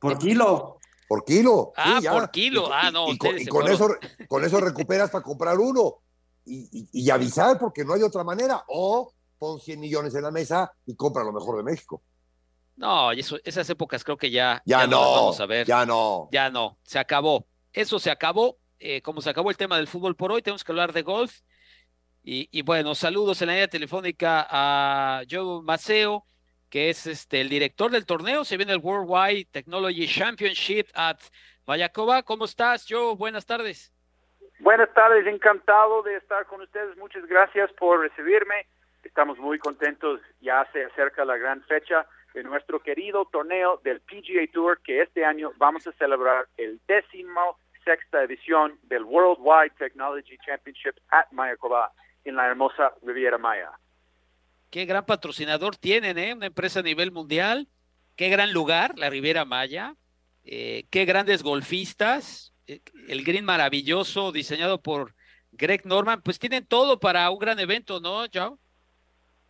Por kilo. Por kilo. Ah, por kilo. ah, no. Y, con, y con eso, con eso recuperas para comprar uno. Y, y, avisar porque no hay otra manera. O pon 100 millones en la mesa y compra lo mejor de México. No, eso, esas épocas creo que ya, ya, ya no, vamos a ver. Ya no. Ya no, se acabó. Eso se acabó. Eh, como se acabó el tema del fútbol por hoy, tenemos que hablar de golf. Y, y bueno, saludos en la línea telefónica a Joe Maceo, que es este, el director del torneo. Se viene el Worldwide Technology Championship at Vallacoba. ¿Cómo estás, Joe? Buenas tardes. Buenas tardes, encantado de estar con ustedes. Muchas gracias por recibirme. Estamos muy contentos, ya se acerca la gran fecha de nuestro querido torneo del PGA Tour, que este año vamos a celebrar el décimo sexta edición del Worldwide Technology Championship at Mayacoba en la hermosa Riviera Maya. Qué gran patrocinador tienen, ¿eh? Una empresa a nivel mundial. Qué gran lugar, la Riviera Maya. Eh, qué grandes golfistas. Eh, el green maravilloso diseñado por Greg Norman. Pues tienen todo para un gran evento, ¿no, Joe?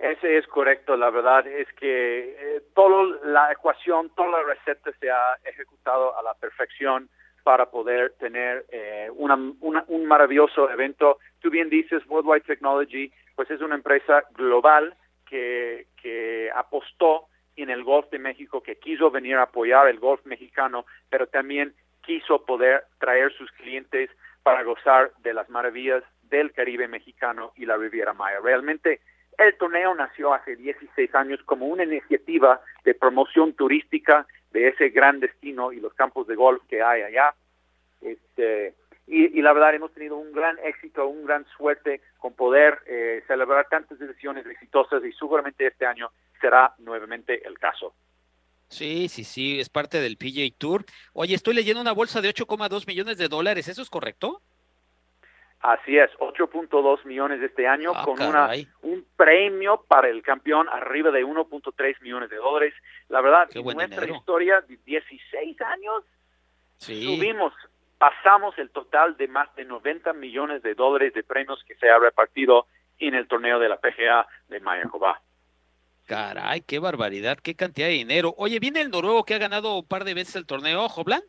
Ese es correcto, la verdad es que eh, toda la ecuación, toda la receta se ha ejecutado a la perfección para poder tener eh, una, una, un maravilloso evento. Tú bien dices, Worldwide Technology, pues es una empresa global que, que apostó en el golf de México, que quiso venir a apoyar el golf mexicano, pero también quiso poder traer sus clientes para gozar de las maravillas del Caribe mexicano y la Riviera Maya. Realmente el torneo nació hace 16 años como una iniciativa de promoción turística de ese gran destino y los campos de golf que hay allá. Este, y, la verdad hemos tenido un gran éxito, un gran suerte con poder eh, celebrar tantas ediciones exitosas y seguramente este año será nuevamente el caso. Sí, sí, sí, es parte del PGA Tour. Oye, estoy leyendo una bolsa de 8,2 millones de dólares, ¿eso es correcto? Así es, 8.2 millones este año Ah, con una, un premio para el campeón arriba de 1.3 millones de dólares. La verdad, en nuestra dinero. historia de 16 años Sí. subimos, pasamos el total de más de 90 millones de dólares de premios que se ha repartido en el torneo de la PGA de Mayaková. Caray, qué barbaridad, qué cantidad de dinero. Oye, viene el noruego que ha ganado un par de veces el torneo, Hobland.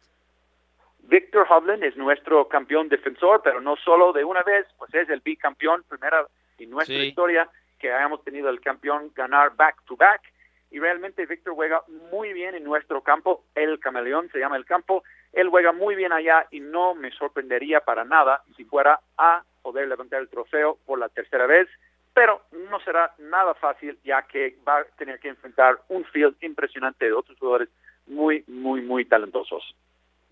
Víctor Hovland es nuestro campeón defensor, pero no solo de una vez, pues es el bicampeón, primera en nuestra Sí. historia que hayamos tenido el campeón ganar back to back. Y realmente Víctor juega muy bien en nuestro campo, el camaleón se llama el campo, él juega muy bien allá y no me sorprendería para nada si fuera a poder levantar el trofeo por la tercera vez, pero no será nada fácil ya que va a tener que enfrentar un field impresionante de otros jugadores muy, muy, muy talentosos.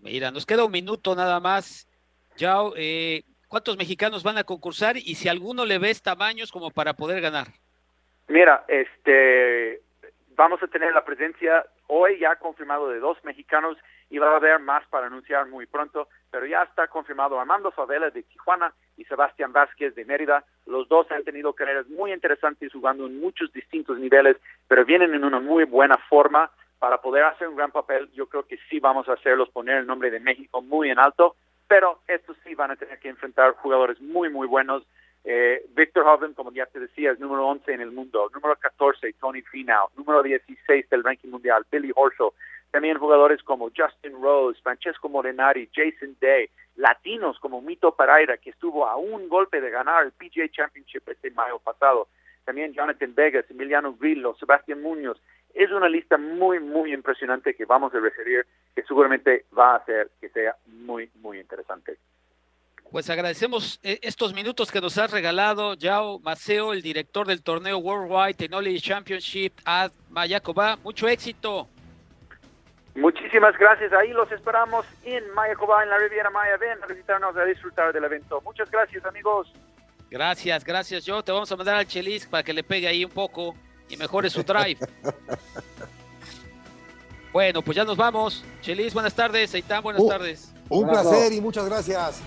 Mira, nos queda un minuto nada más. Yao, eh, ¿cuántos mexicanos van a concursar? Y si alguno le ves tamaños como para poder ganar. Mira, este, vamos a tener la presencia hoy ya confirmado de dos mexicanos y va a haber más para anunciar muy pronto, pero ya está confirmado Armando Favela de Tijuana y Sebastián Vázquez de Mérida. Los dos han tenido carreras muy interesantes jugando en muchos distintos niveles, pero vienen en una muy buena forma para poder hacer un gran papel. Yo creo que sí vamos a hacerlos poner el nombre de México muy en alto, pero estos sí van a tener que enfrentar jugadores muy, muy buenos. Eh, Victor Hoven, como ya te decía, es número 11 en el mundo. Número 14, Tony Finau. Número 16 del ranking mundial, Billy Horschel. También jugadores como Justin Rose, Francesco Morenari, Jason Day. Latinos como Mito Pereira, que estuvo a un golpe de ganar el PGA Championship este mayo pasado. También Jonathan Vegas, Emiliano Grillo, Sebastián Muñoz. Es una lista muy, muy impresionante que vamos a recibir, que seguramente va a hacer que sea muy, muy interesante. Pues agradecemos eh, estos minutos que nos has regalado, Yao Maceo, el director del torneo Worldwide Technology Championship at Mayacoba. Mucho éxito. Muchísimas gracias. Ahí los esperamos en Mayacoba, en la Riviera Maya. Ven a visitarnos a disfrutar del evento. Muchas gracias, amigos. Gracias, gracias, Joe. Te vamos a mandar al Chelis para que le pegue ahí un poco y mejore su drive. bueno, pues ya nos vamos. Chelis, buenas tardes. Eitan, buenas Uh, tardes. Un placer y muchas gracias.